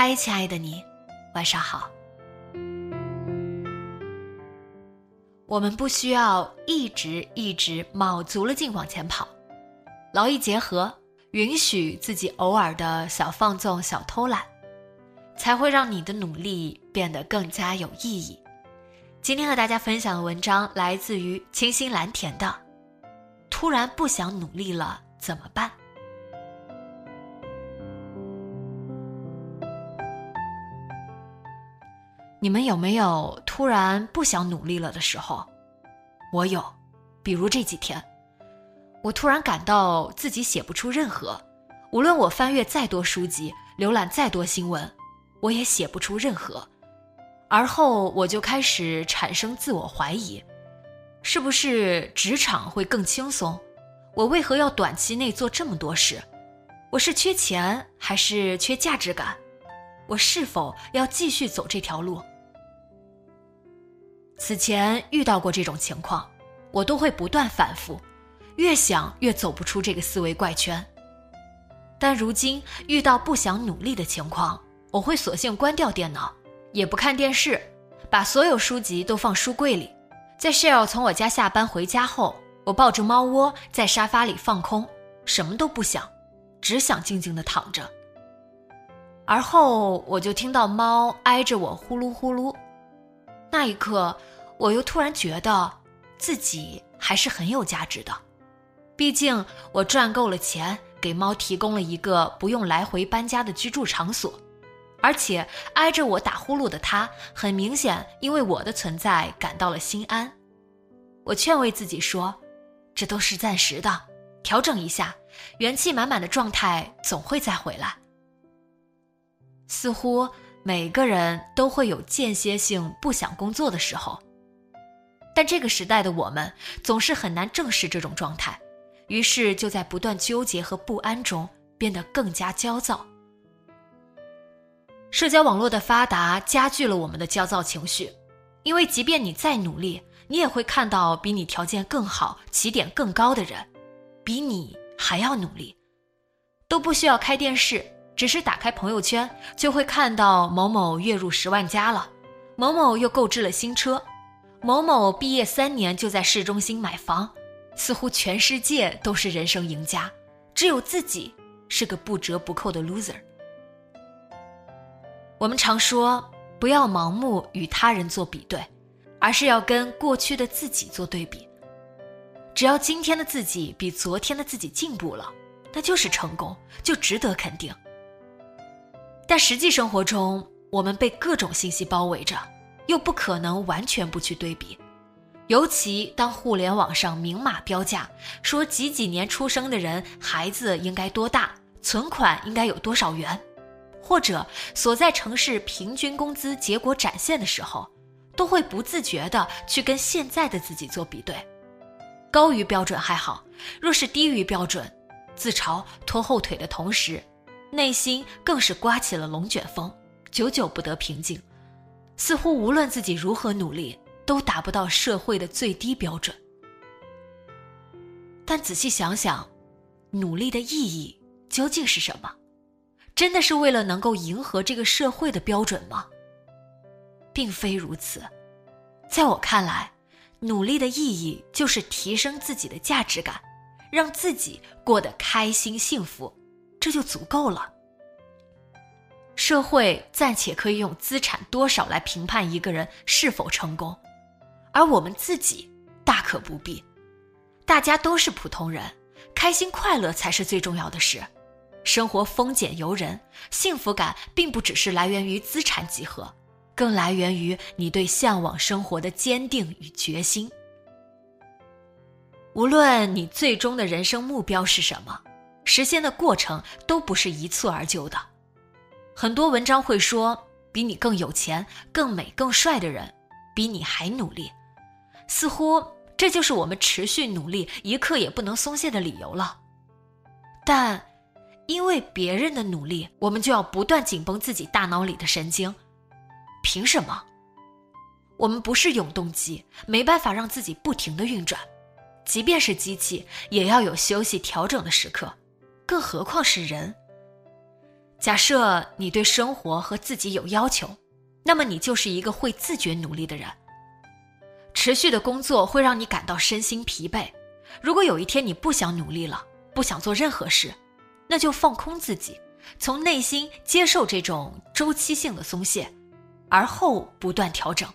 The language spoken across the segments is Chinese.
嗨，亲爱的你，晚上好。我们不需要一直一直卯足了劲往前跑，劳逸结合，允许自己偶尔的小放纵、小偷懒，才会让你的努力变得更加有意义。今天和大家分享的文章来自于清新蓝田的《突然不想努力了怎么办》。你们有没有突然不想努力了的时候？我有，比如这几天，我突然感到自己写不出任何，无论我翻阅再多书籍，浏览再多新闻，我也写不出任何。而后我就开始产生自我怀疑：是不是职场会更轻松？我为何要短期内做这么多事？我是缺钱还是缺价值感？我是否要继续走这条路？此前遇到过这种情况，我都会不断反复，越想越走不出这个思维怪圈。但如今遇到不想努力的情况，我会索性关掉电脑，也不看电视，把所有书籍都放书柜里。在 Shell 从我家下班回家后，我抱着猫窝在沙发里放空，什么都不想，只想静静的躺着。而后我就听到猫挨着我呼噜呼噜，那一刻，我又突然觉得自己还是很有价值的。毕竟我赚够了钱，给猫提供了一个不用来回搬家的居住场所，而且挨着我打呼噜的它，很明显因为我的存在感到了心安。我劝慰自己说，这都是暂时的，调整一下，元气满满的状态总会再回来。似乎每个人都会有间歇性不想工作的时候，但这个时代的我们总是很难正视这种状态，于是就在不断纠结和不安中变得更加焦躁。社交网络的发达加剧了我们的焦躁情绪，因为即便你再努力，你也会看到比你条件更好、起点更高的人，比你还要努力，都不需要开电视。只是打开朋友圈，就会看到某某月入十万加了，某某又购置了新车，某某毕业三年就在市中心买房，似乎全世界都是人生赢家，只有自己是个不折不扣的 loser。我们常说，不要盲目与他人做比对，而是要跟过去的自己做对比。只要今天的自己比昨天的自己进步了，那就是成功，就值得肯定。但实际生活中，我们被各种信息包围着，又不可能完全不去对比。尤其当互联网上明码标价说几几年出生的人孩子应该多大，存款应该有多少元，或者所在城市平均工资结果展现的时候，都会不自觉的去跟现在的自己做比对。高于标准还好，若是低于标准，自嘲拖后腿的同时。内心更是刮起了龙卷风，久久不得平静，似乎无论自己如何努力，都达不到社会的最低标准。但仔细想想，努力的意义究竟是什么？真的是为了能够迎合这个社会的标准吗？并非如此，在我看来，努力的意义就是提升自己的价值感，让自己过得开心幸福。这就足够了。社会暂且可以用资产多少来评判一个人是否成功，而我们自己大可不必。大家都是普通人，开心快乐才是最重要的事。生活丰俭由人，幸福感并不只是来源于资产集合，更来源于你对向往生活的坚定与决心。无论你最终的人生目标是什么，实现的过程都不是一蹴而就的。很多文章会说，比你更有钱、更美、更帅的人，比你还努力，似乎这就是我们持续努力、一刻也不能松懈的理由了。但，因为别人的努力，我们就要不断紧绷自己大脑里的神经？凭什么？我们不是永动机，没办法让自己不停的运转。即便是机器，也要有休息调整的时刻，更何况是人。假设你对生活和自己有要求，那么你就是一个会自觉努力的人。持续的工作会让你感到身心疲惫。如果有一天你不想努力了，不想做任何事，那就放空自己，从内心接受这种周期性的松懈，而后不断调整。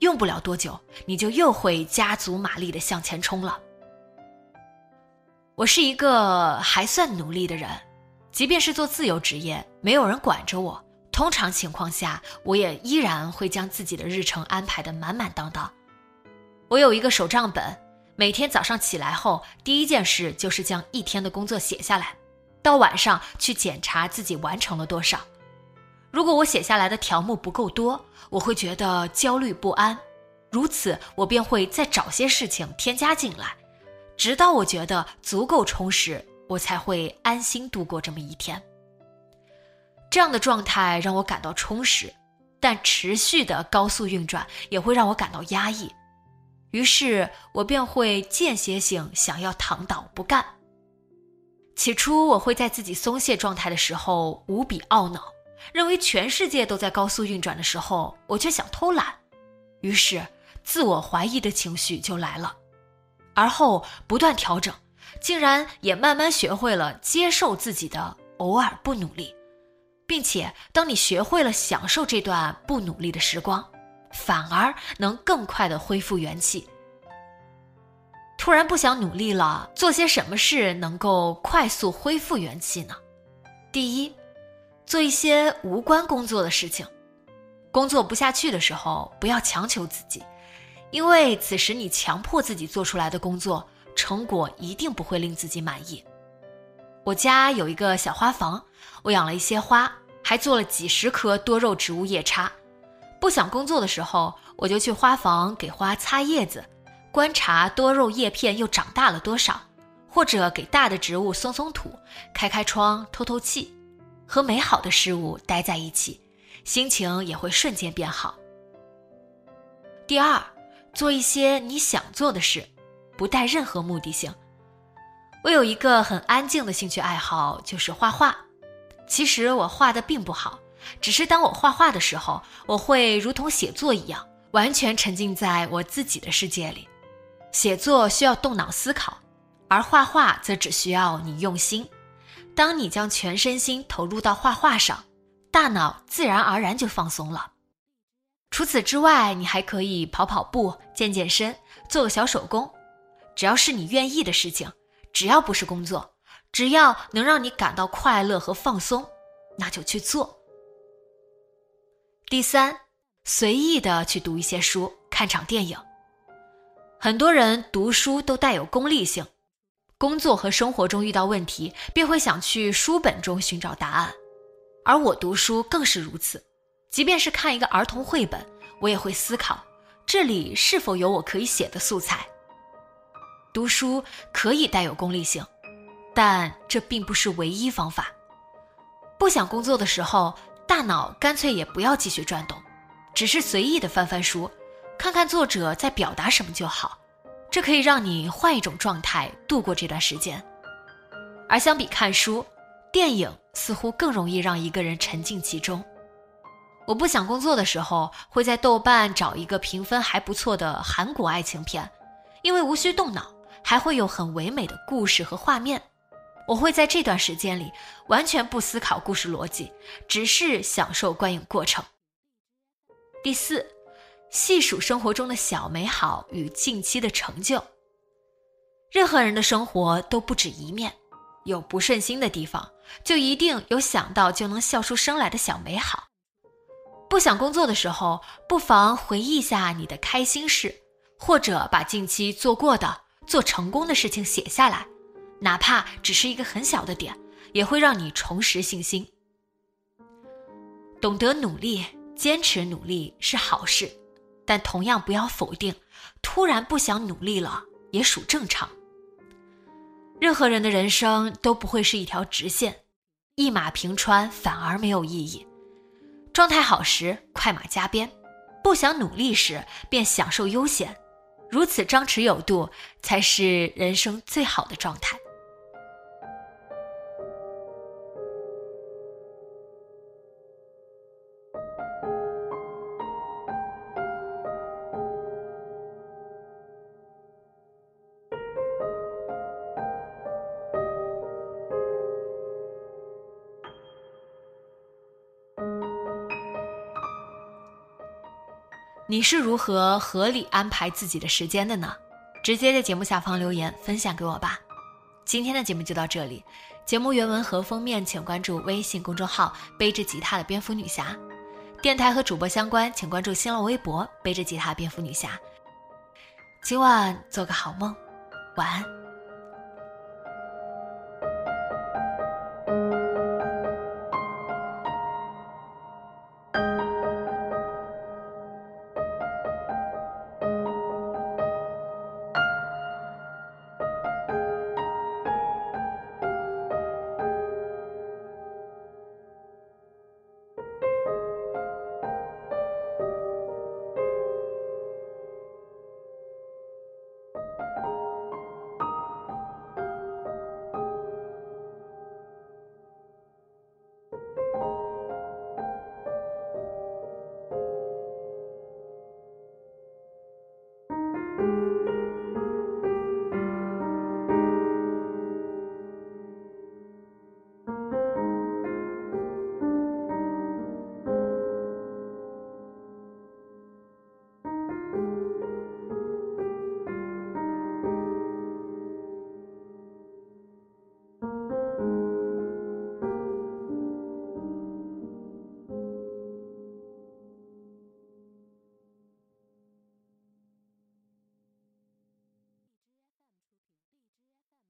用不了多久，你就又会加足马力的向前冲了。我是一个还算努力的人。即便是做自由职业，没有人管着我，通常情况下，我也依然会将自己的日程安排的满满当当。我有一个手账本，每天早上起来后，第一件事就是将一天的工作写下来，到晚上去检查自己完成了多少。如果我写下来的条目不够多，我会觉得焦虑不安，如此我便会再找些事情添加进来，直到我觉得足够充实。我才会安心度过这么一天。这样的状态让我感到充实，但持续的高速运转也会让我感到压抑。于是我便会间歇性想要躺倒不干。起初我会在自己松懈状态的时候无比懊恼，认为全世界都在高速运转的时候，我却想偷懒。于是自我怀疑的情绪就来了，而后不断调整。竟然也慢慢学会了接受自己的偶尔不努力，并且当你学会了享受这段不努力的时光，反而能更快的恢复元气。突然不想努力了，做些什么事能够快速恢复元气呢？第一，做一些无关工作的事情。工作不下去的时候，不要强求自己，因为此时你强迫自己做出来的工作。成果一定不会令自己满意。我家有一个小花房，我养了一些花，还做了几十棵多肉植物叶插。不想工作的时候，我就去花房给花擦叶子，观察多肉叶片又长大了多少，或者给大的植物松松土，开开窗透透气，和美好的事物待在一起，心情也会瞬间变好。第二，做一些你想做的事。不带任何目的性。我有一个很安静的兴趣爱好，就是画画。其实我画的并不好，只是当我画画的时候，我会如同写作一样，完全沉浸在我自己的世界里。写作需要动脑思考，而画画则只需要你用心。当你将全身心投入到画画上，大脑自然而然就放松了。除此之外，你还可以跑跑步、健健身、做个小手工。只要是你愿意的事情，只要不是工作，只要能让你感到快乐和放松，那就去做。第三，随意的去读一些书，看场电影。很多人读书都带有功利性，工作和生活中遇到问题，便会想去书本中寻找答案，而我读书更是如此。即便是看一个儿童绘本，我也会思考，这里是否有我可以写的素材。读书可以带有功利性，但这并不是唯一方法。不想工作的时候，大脑干脆也不要继续转动，只是随意的翻翻书，看看作者在表达什么就好。这可以让你换一种状态度过这段时间。而相比看书，电影似乎更容易让一个人沉浸其中。我不想工作的时候，会在豆瓣找一个评分还不错的韩国爱情片，因为无需动脑。还会有很唯美的故事和画面，我会在这段时间里完全不思考故事逻辑，只是享受观影过程。第四，细数生活中的小美好与近期的成就。任何人的生活都不止一面，有不顺心的地方，就一定有想到就能笑出声来的小美好。不想工作的时候，不妨回忆一下你的开心事，或者把近期做过的、做成功的事情写下来，哪怕只是一个很小的点，也会让你重拾信心。懂得努力、坚持努力是好事，但同样不要否定，突然不想努力了也属正常。任何人的人生都不会是一条直线，一马平川反而没有意义。状态好时快马加鞭，不想努力时便享受悠闲，如此张弛有度才是人生最好的状态。你是如何合理安排自己的时间的呢？直接在节目下方留言分享给我吧。今天的节目就到这里，节目原文和封面请关注微信公众号“背着吉他的蝙蝠女侠”，电台和主播相关请关注新浪微博“背着吉他蝙蝠女侠”。今晚做个好梦，晚安。